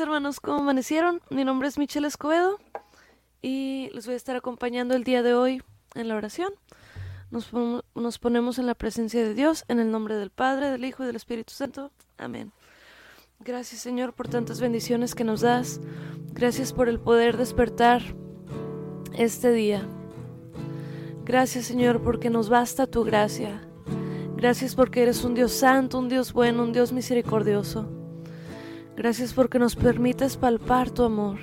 Hermanos, ¿cómo amanecieron? Mi nombre es Michelle Escobedo y les voy a estar acompañando el día de hoy en la oración. Nos, nos, ponemos en la presencia de Dios, en el nombre del Padre, del Hijo y del Espíritu Santo. Amén. Gracias Señor por tantas bendiciones que nos das. Gracias por el poder despertar este día. Gracias Señor porque nos basta tu gracia. Gracias porque eres un Dios santo, un Dios bueno, un Dios misericordioso. Gracias porque nos permites palpar tu amor.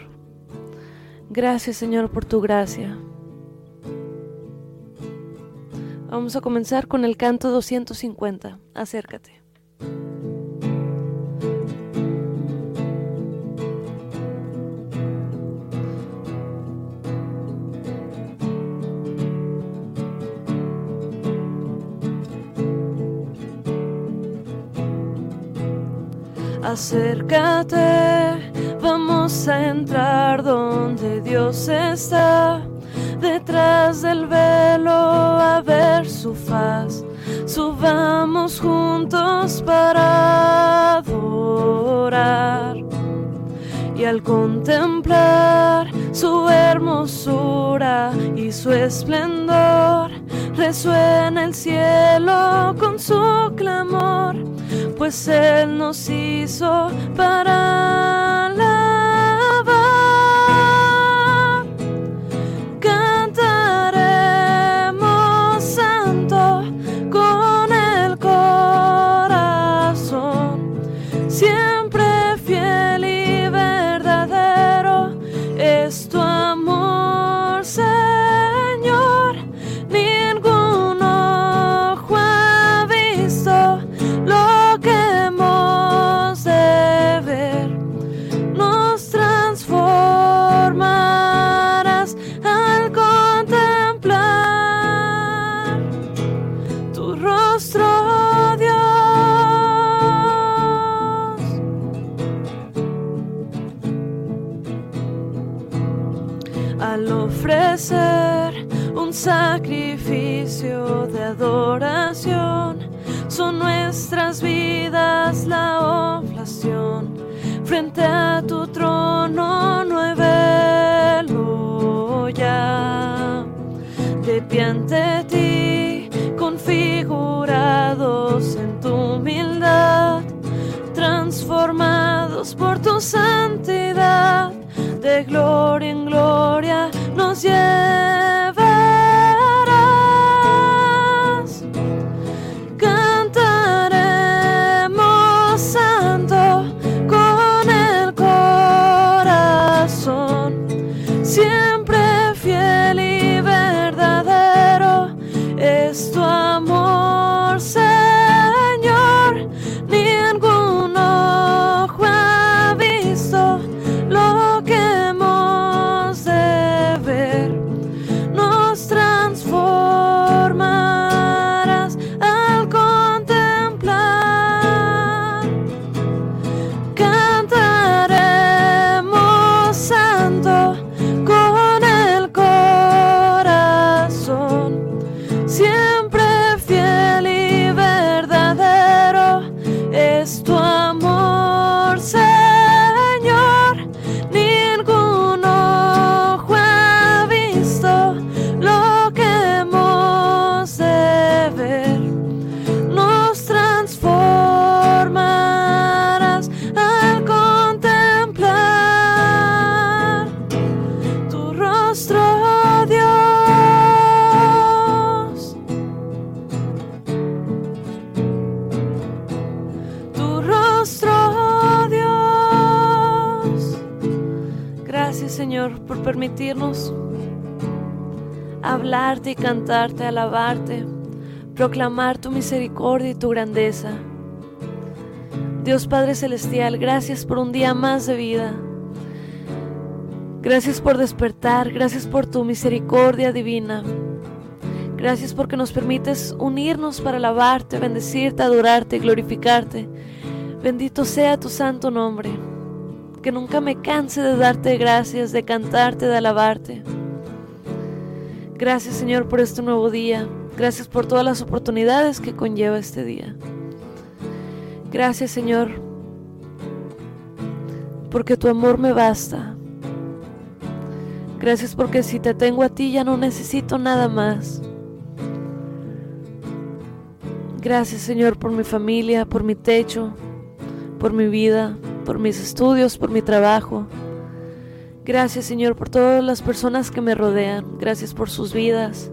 Gracias Señor por tu gracia. Vamos a comenzar con el canto 250. Acércate. Acércate, vamos a entrar donde Dios está, detrás del velo a ver su faz. Subamos juntos para adorar. Y al contemplar su hermosura y su esplendor, resuena el cielo con su clamor pues Él nos hizo para alabar. Adoración, son nuestras vidas la oblación. Frente a tu trono no hay velo ya. De pie ante ti, configurados en tu humildad, transformados por tu santidad, de gloria en gloria nos llevarás. Alabarte, proclamar tu misericordia y tu grandeza. Dios Padre Celestial, gracias por un día más de vida. Gracias por despertar, gracias por tu misericordia divina. Gracias porque nos permites unirnos para alabarte, bendecirte, adorarte glorificarte. Bendito sea tu santo nombre. Que nunca me canse de darte gracias, de cantarte, de alabarte. Gracias Señor por este nuevo día. Gracias por todas las oportunidades que conlleva este día. Gracias Señor porque tu amor me basta. Gracias porque si te tengo a ti ya no necesito nada más. Gracias Señor por mi familia, por mi techo, por mi vida, por mis estudios, por mi trabajo. Gracias Señor por todas las personas que me rodean. Gracias por sus vidas.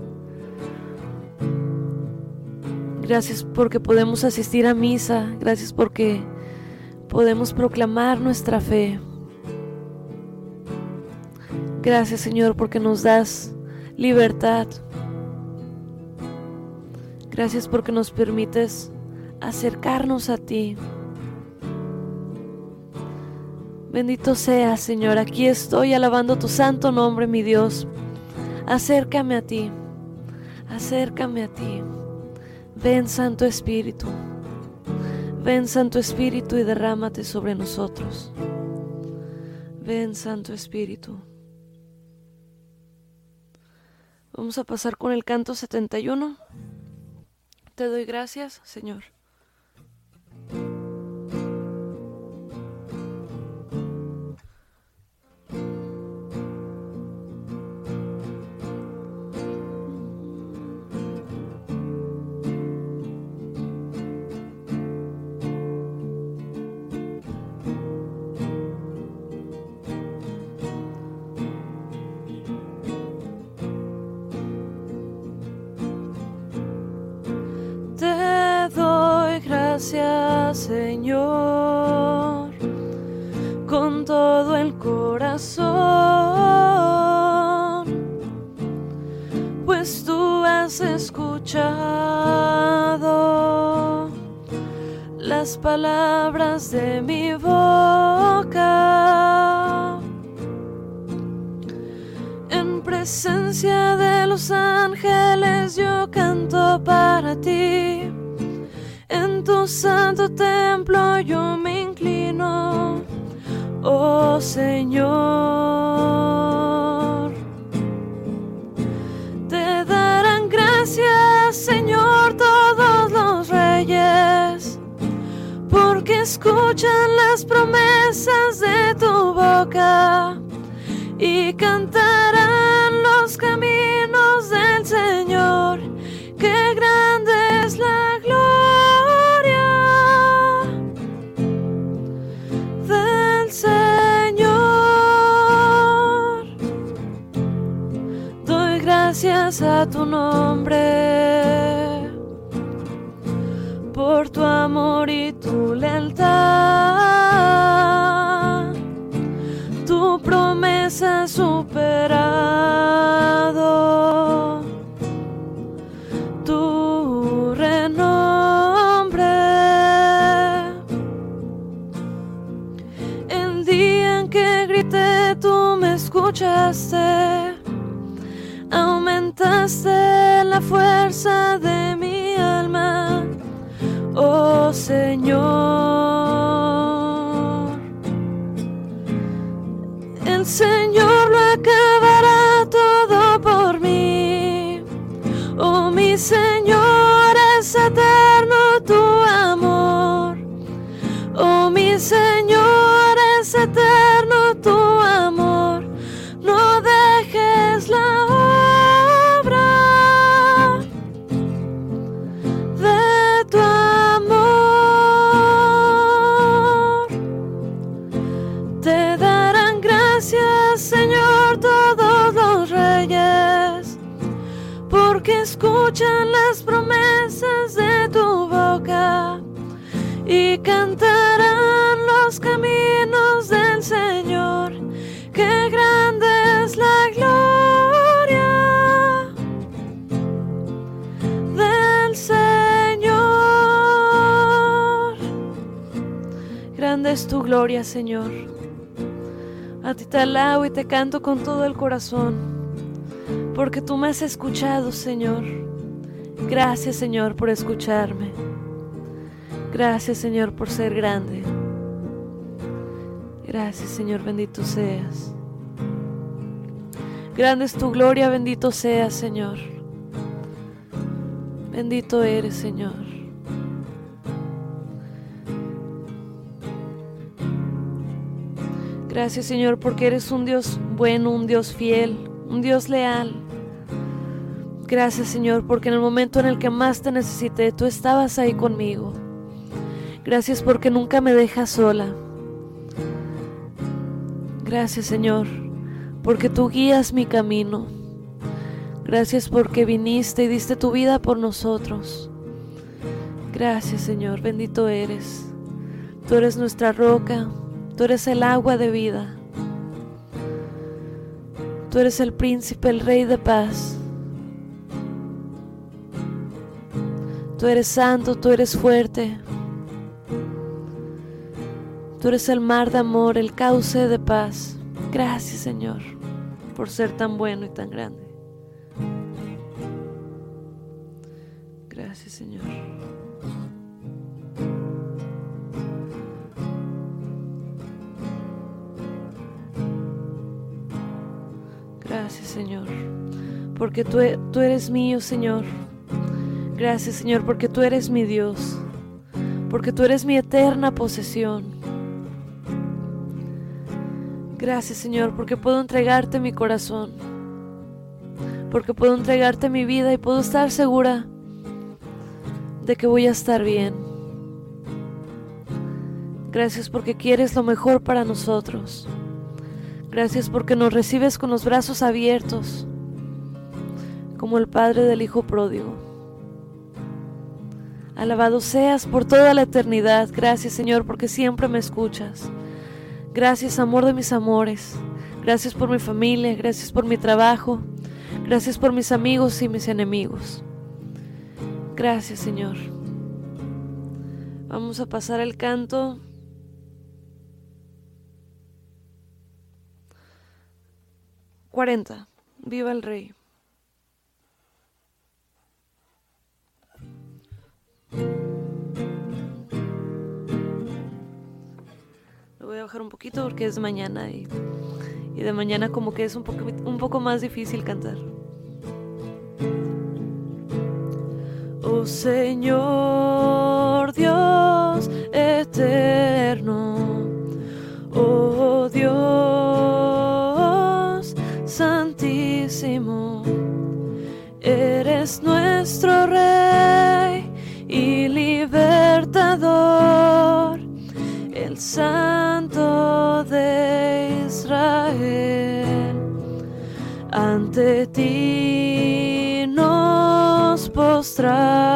Gracias porque podemos asistir a misa. Gracias porque podemos proclamar nuestra fe. Gracias Señor porque nos das libertad. Gracias porque nos permites acercarnos a ti. Bendito seas, Señor, aquí estoy alabando tu santo nombre, mi Dios. Acércame a ti, acércame a ti. Ven, Santo Espíritu. Ven, Santo Espíritu, y derrámate sobre nosotros. Ven, Santo Espíritu. Vamos a pasar con el canto 71. Te doy gracias, Señor. Palabras de mi boca. En presencia de los ángeles yo canto para ti en tu santo templo yo me inclino, oh Señor. Escuchan las promesas de tu boca y cantarán los caminos del Señor. Qué grande es la gracias a tu nombre por tu amor y tu lealtad. Tu promesa superado tu renombre. El día en que grité, tú me escuchaste aumentaste la fuerza de mi Señor. Es tu gloria, Señor. A ti te alabo y te canto con todo el corazón porque tú me has escuchado, Señor. Gracias, Señor, por escucharme. Gracias, Señor, por ser grande. Gracias, Señor, bendito seas. Grande es tu gloria, bendito seas, Señor. Bendito eres, Señor. Gracias Señor porque eres un Dios bueno, un Dios fiel, un Dios leal. Gracias Señor porque en el momento en el que más te necesité, tú estabas ahí conmigo. Gracias porque nunca me dejas sola. Gracias Señor porque tú guías mi camino. Gracias porque viniste y diste tu vida por nosotros. Gracias Señor, bendito eres. Tú eres nuestra roca, tú eres el agua de vida. Tú eres el príncipe, el rey de paz. Tú eres santo, tú eres fuerte. Tú eres el mar de amor, el cauce de paz. Gracias Señor por ser tan bueno y tan grande. Gracias Señor. Señor, porque tú, tú eres mío Señor. Gracias Señor porque tú eres mi Dios, porque tú eres mi eterna posesión. Gracias Señor porque puedo entregarte mi corazón, porque puedo entregarte mi vida y puedo estar segura de que voy a estar bien. Gracias porque quieres lo mejor para nosotros. Gracias porque nos recibes con los brazos abiertos, como el Padre del Hijo pródigo. Alabado seas por toda la eternidad. Gracias Señor porque siempre me escuchas. Gracias amor de mis amores. Gracias por mi familia. Gracias por mi trabajo. Gracias por mis amigos y mis enemigos. Gracias Señor. Vamos a pasar al canto. Cuarenta. Viva el Rey. Lo voy a bajar un poquito porque es mañana y, y de mañana como que es un poco, un poco más difícil cantar. Oh Señor Dios eterno, oh santísimo, eres nuestro Rey y libertador, el Santo de Israel. Ante ti nos postramos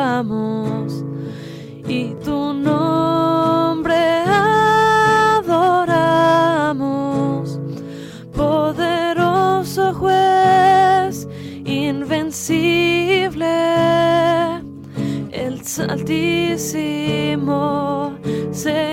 Altísimo Señor.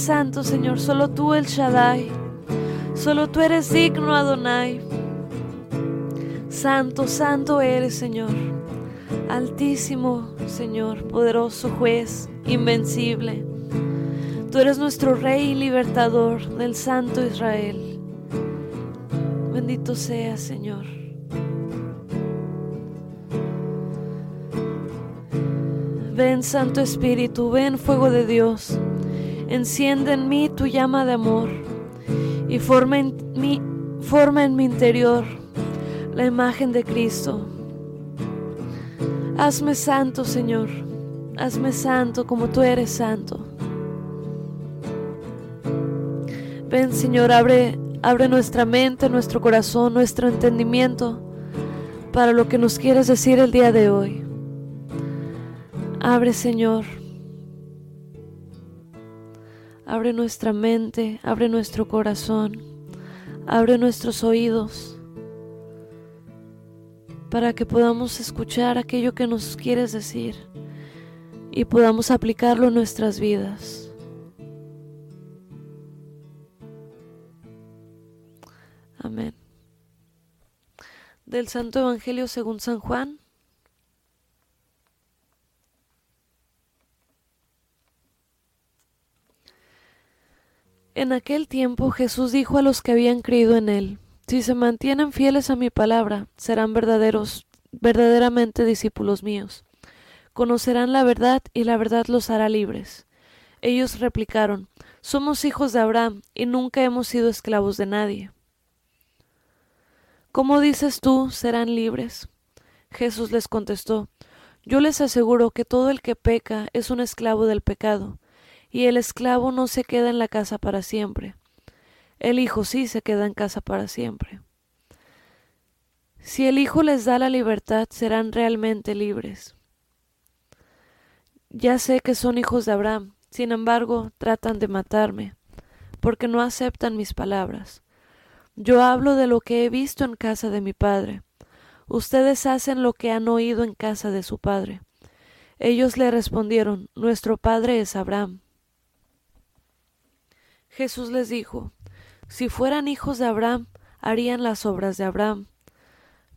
Santo, Señor, solo tú el Shaddai. Solo tú eres digno, Adonai. Santo, santo eres, Señor. Altísimo, Señor, poderoso juez, invencible. Tú eres nuestro Rey y libertador del Santo Israel. Bendito seas, Señor. Ven, Santo Espíritu, ven, fuego de Dios. Enciende en mí tu llama de amor y forma en mí, forma en mi interior la imagen de Cristo. Hazme santo, Señor. Hazme santo como tú eres santo. Ven, Señor, abre, abre nuestra mente, nuestro corazón, nuestro entendimiento para lo que nos quieres decir el día de hoy. Abre, Señor. Abre nuestra mente, abre nuestro corazón, abre nuestros oídos para que podamos escuchar aquello que nos quieres decir y podamos aplicarlo en nuestras vidas. Amén. Del Santo Evangelio según San Juan, En aquel tiempo Jesús dijo a los que habían creído en él, Si se mantienen fieles a mi palabra, serán verdaderos, verdaderamente discípulos míos. Conocerán la verdad y la verdad los hará libres. Ellos replicaron, Somos hijos de Abraham y nunca hemos sido esclavos de nadie. ¿Cómo dices tú serán libres? Jesús les contestó, Yo les aseguro que todo el que peca es un esclavo del pecado y el esclavo no se queda en la casa para siempre. El Hijo sí se queda en casa para siempre. Si el Hijo les da la libertad, serán realmente libres. Ya sé que son hijos de Abraham, sin embargo, tratan de matarme, porque no aceptan mis palabras. Yo hablo de lo que he visto en casa de mi Padre. Ustedes hacen lo que han oído en casa de su Padre. Ellos le respondieron, Nuestro Padre es Abraham. Jesús les dijo, Si fueran hijos de Abraham, harían las obras de Abraham.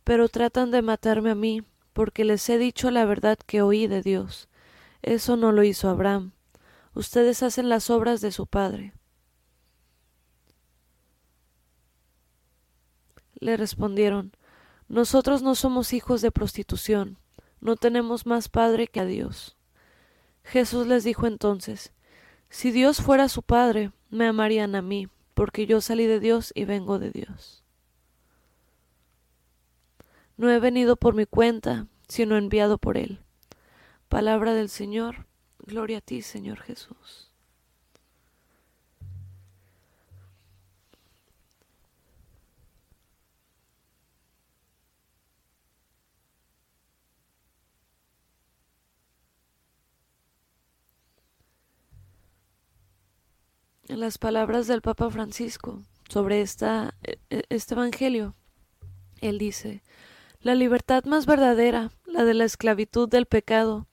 Pero tratan de matarme a mí, porque les he dicho la verdad que oí de Dios. Eso no lo hizo Abraham. Ustedes hacen las obras de su padre. Le respondieron, Nosotros no somos hijos de prostitución, no tenemos más padre que a Dios. Jesús les dijo entonces, Si Dios fuera su padre, me amarían a mí, porque yo salí de Dios y vengo de Dios. No he venido por mi cuenta, sino enviado por Él. Palabra del Señor, gloria a ti, Señor Jesús. Las palabras del Papa Francisco sobre esta, e, e, este Evangelio. Él dice, la libertad más verdadera, la de la esclavitud del pecado,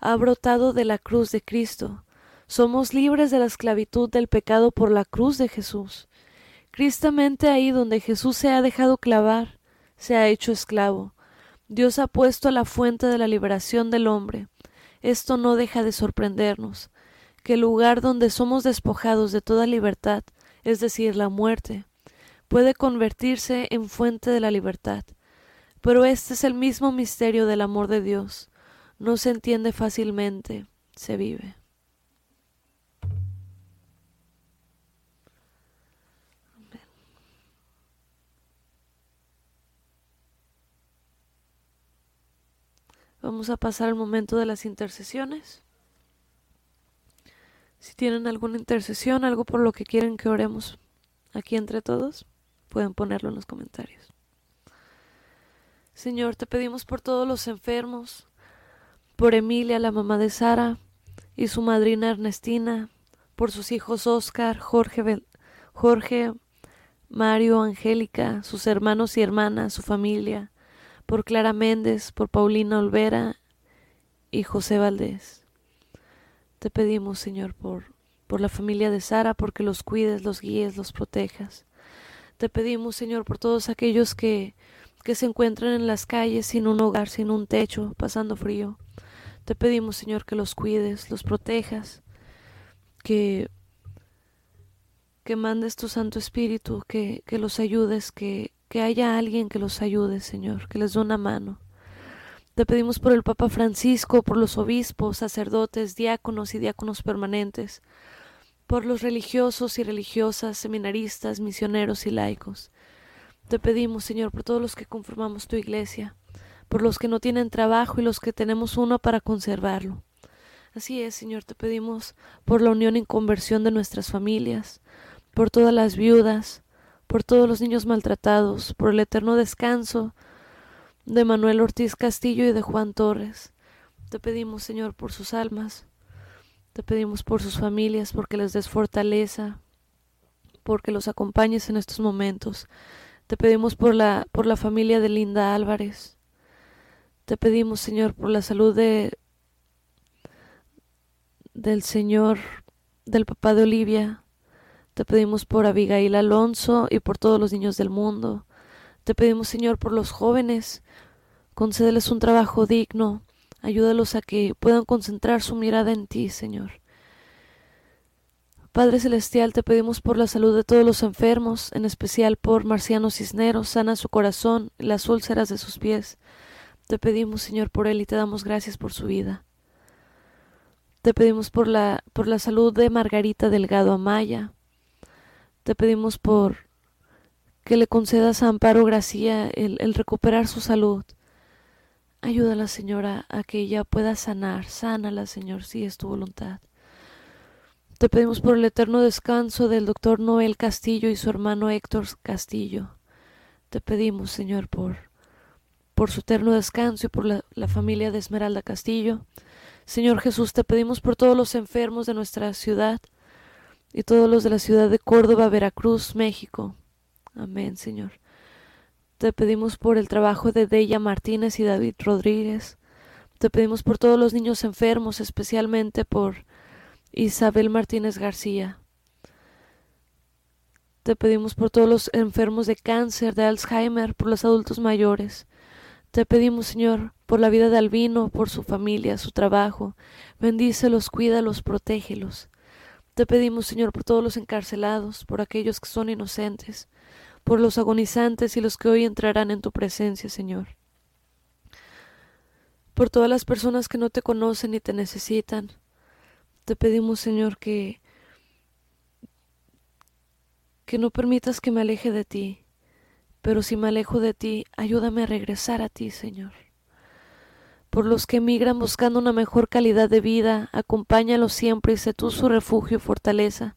ha brotado de la cruz de Cristo. Somos libres de la esclavitud del pecado por la cruz de Jesús. Cristamente ahí donde Jesús se ha dejado clavar, se ha hecho esclavo. Dios ha puesto la fuente de la liberación del hombre. Esto no deja de sorprendernos que el lugar donde somos despojados de toda libertad, es decir, la muerte, puede convertirse en fuente de la libertad. Pero este es el mismo misterio del amor de Dios. No se entiende fácilmente, se vive. Vamos a pasar al momento de las intercesiones. Si tienen alguna intercesión, algo por lo que quieren que oremos aquí entre todos, pueden ponerlo en los comentarios. Señor, te pedimos por todos los enfermos, por Emilia, la mamá de Sara, y su madrina Ernestina, por sus hijos Oscar, Jorge, Jorge, Mario, Angélica, sus hermanos y hermanas, su familia, por Clara Méndez, por Paulina Olvera y José Valdés. Te pedimos, Señor, por por la familia de Sara, porque los cuides, los guíes, los protejas. Te pedimos, Señor, por todos aquellos que, que se encuentran en las calles sin un hogar, sin un techo, pasando frío. Te pedimos, Señor, que los cuides, los protejas, que, que mandes tu Santo Espíritu, que, que los ayudes, que, que haya alguien que los ayude, Señor, que les dé una mano. Te pedimos por el Papa Francisco, por los obispos, sacerdotes, diáconos y diáconos permanentes, por los religiosos y religiosas, seminaristas, misioneros y laicos. Te pedimos, Señor, por todos los que conformamos tu iglesia, por los que no tienen trabajo y los que tenemos uno para conservarlo. Así es, Señor, te pedimos por la unión y conversión de nuestras familias, por todas las viudas, por todos los niños maltratados, por el eterno descanso de Manuel Ortiz Castillo y de Juan Torres. Te pedimos, Señor, por sus almas, te pedimos por sus familias, porque les des fortaleza, porque los acompañes en estos momentos. Te pedimos por la, por la familia de Linda Álvarez. Te pedimos, Señor, por la salud de del Señor, del papá de Olivia. Te pedimos por Abigail Alonso y por todos los niños del mundo. Te pedimos, Señor, por los jóvenes. Concédeles un trabajo digno. Ayúdalos a que puedan concentrar su mirada en ti, Señor. Padre Celestial, te pedimos por la salud de todos los enfermos, en especial por Marciano Cisneros, sana su corazón y las úlceras de sus pies. Te pedimos, Señor, por él y te damos gracias por su vida. Te pedimos por la, por la salud de Margarita Delgado Amaya. Te pedimos por que le concedas a Amparo Gracia el, el recuperar su salud. Ayúdala, Señora, a que ella pueda sanar. Sánala, Señor, si es tu voluntad. Te pedimos por el eterno descanso del doctor Noel Castillo y su hermano Héctor Castillo. Te pedimos, Señor, por, por su eterno descanso y por la, la familia de Esmeralda Castillo. Señor Jesús, te pedimos por todos los enfermos de nuestra ciudad y todos los de la ciudad de Córdoba, Veracruz, México. Amén, Señor. Te pedimos por el trabajo de Deya Martínez y David Rodríguez. Te pedimos por todos los niños enfermos, especialmente por Isabel Martínez García. Te pedimos por todos los enfermos de cáncer, de Alzheimer, por los adultos mayores. Te pedimos, Señor, por la vida de Albino, por su familia, su trabajo. Bendícelos, cuídalos, protégelos. Te pedimos, Señor, por todos los encarcelados, por aquellos que son inocentes, por los agonizantes y los que hoy entrarán en tu presencia, Señor. Por todas las personas que no te conocen y te necesitan. Te pedimos, Señor, que que no permitas que me aleje de ti, pero si me alejo de ti, ayúdame a regresar a ti, Señor. Por los que emigran buscando una mejor calidad de vida, acompáñalos siempre y sé tú su refugio y fortaleza,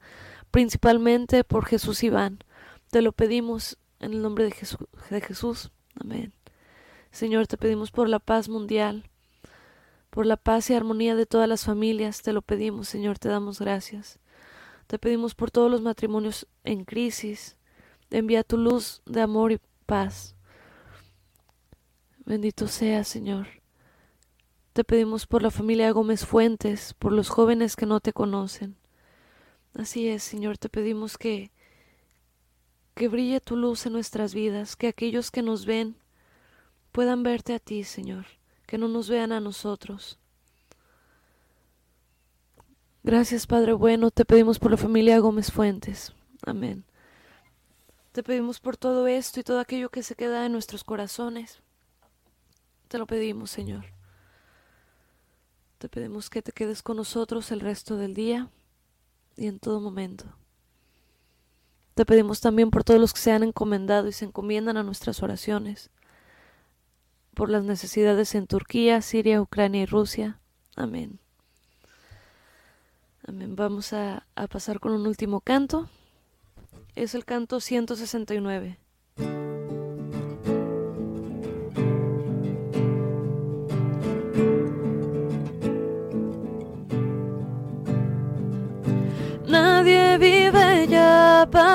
principalmente por Jesús Iván. Te lo pedimos en el nombre de Jesús. Amén. Señor, te pedimos por la paz mundial, por la paz y armonía de todas las familias, te lo pedimos, Señor, te damos gracias. Te pedimos por todos los matrimonios en crisis, Envía tu luz de amor y paz. Bendito sea, Señor. Te pedimos por la familia Gómez Fuentes, por los jóvenes que no te conocen. Así es, Señor, te pedimos que que brille tu luz en nuestras vidas, que aquellos que nos ven puedan verte a ti, Señor, que no nos vean a nosotros. Gracias, Padre bueno, te pedimos por la familia Gómez Fuentes. Amén. Te pedimos por todo esto y todo aquello que se queda en nuestros corazones. Te lo pedimos, Señor. Te pedimos que te quedes con nosotros el resto del día y en todo momento. Te pedimos también por todos los que se han encomendado y se encomiendan a nuestras oraciones, por las necesidades en Turquía, Siria, Ucrania y Rusia. Amén. Amén. Vamos a, a pasar con un último canto es el canto 169.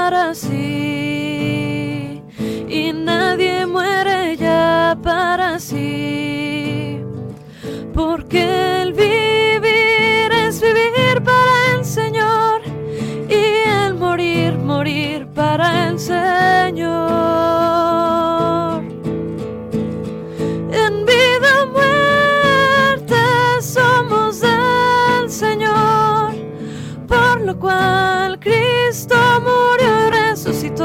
estar así. Y nadie muere ya para sí, porque el vivir es vivir para el Señor. Y el morir, morir para el Señor. En vida muerte somos del Señor, por lo cual Cristo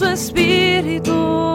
Por su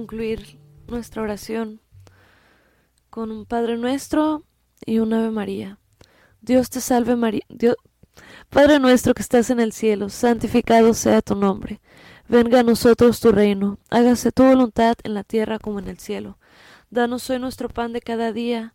concluir nuestra oración con un Padre Nuestro y un Ave María. Dios te salve María. Dios, Padre nuestro que estás en el cielo, santificado sea tu nombre. Venga a nosotros tu reino. Hágase tu voluntad en la tierra como en el cielo. Danos hoy nuestro pan de cada día.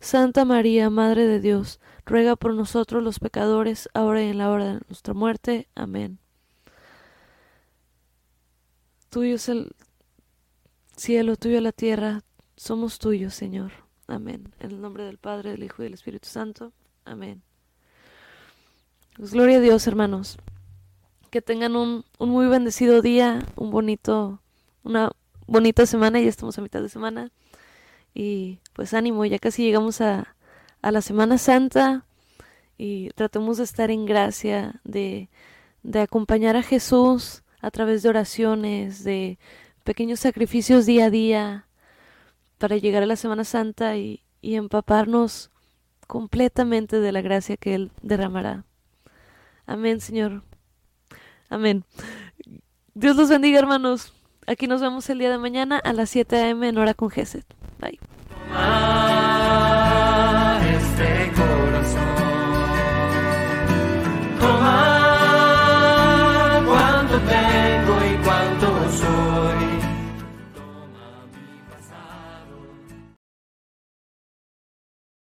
Santa María, Madre de Dios, ruega por nosotros los pecadores, ahora y en la hora de nuestra muerte. Amén. Tuyo es el cielo, tuyo la tierra, somos tuyos, Señor. Amén. En el nombre del Padre, del Hijo y del Espíritu Santo. Amén. Pues gloria a Dios, hermanos. Que tengan un, un, muy bendecido día, un bonito, una bonita semana, ya estamos a mitad de semana. Y pues ánimo, ya casi llegamos a, a la Semana Santa y tratemos de estar en gracia, de, de acompañar a Jesús a través de oraciones, de pequeños sacrificios día a día, para llegar a la Semana Santa y, y, empaparnos completamente de la gracia que Él derramará. Amén, Señor. Amén. Dios los bendiga, hermanos. Aquí nos vemos el día de mañana a las 7 a.m. en hora con Geset. Bye.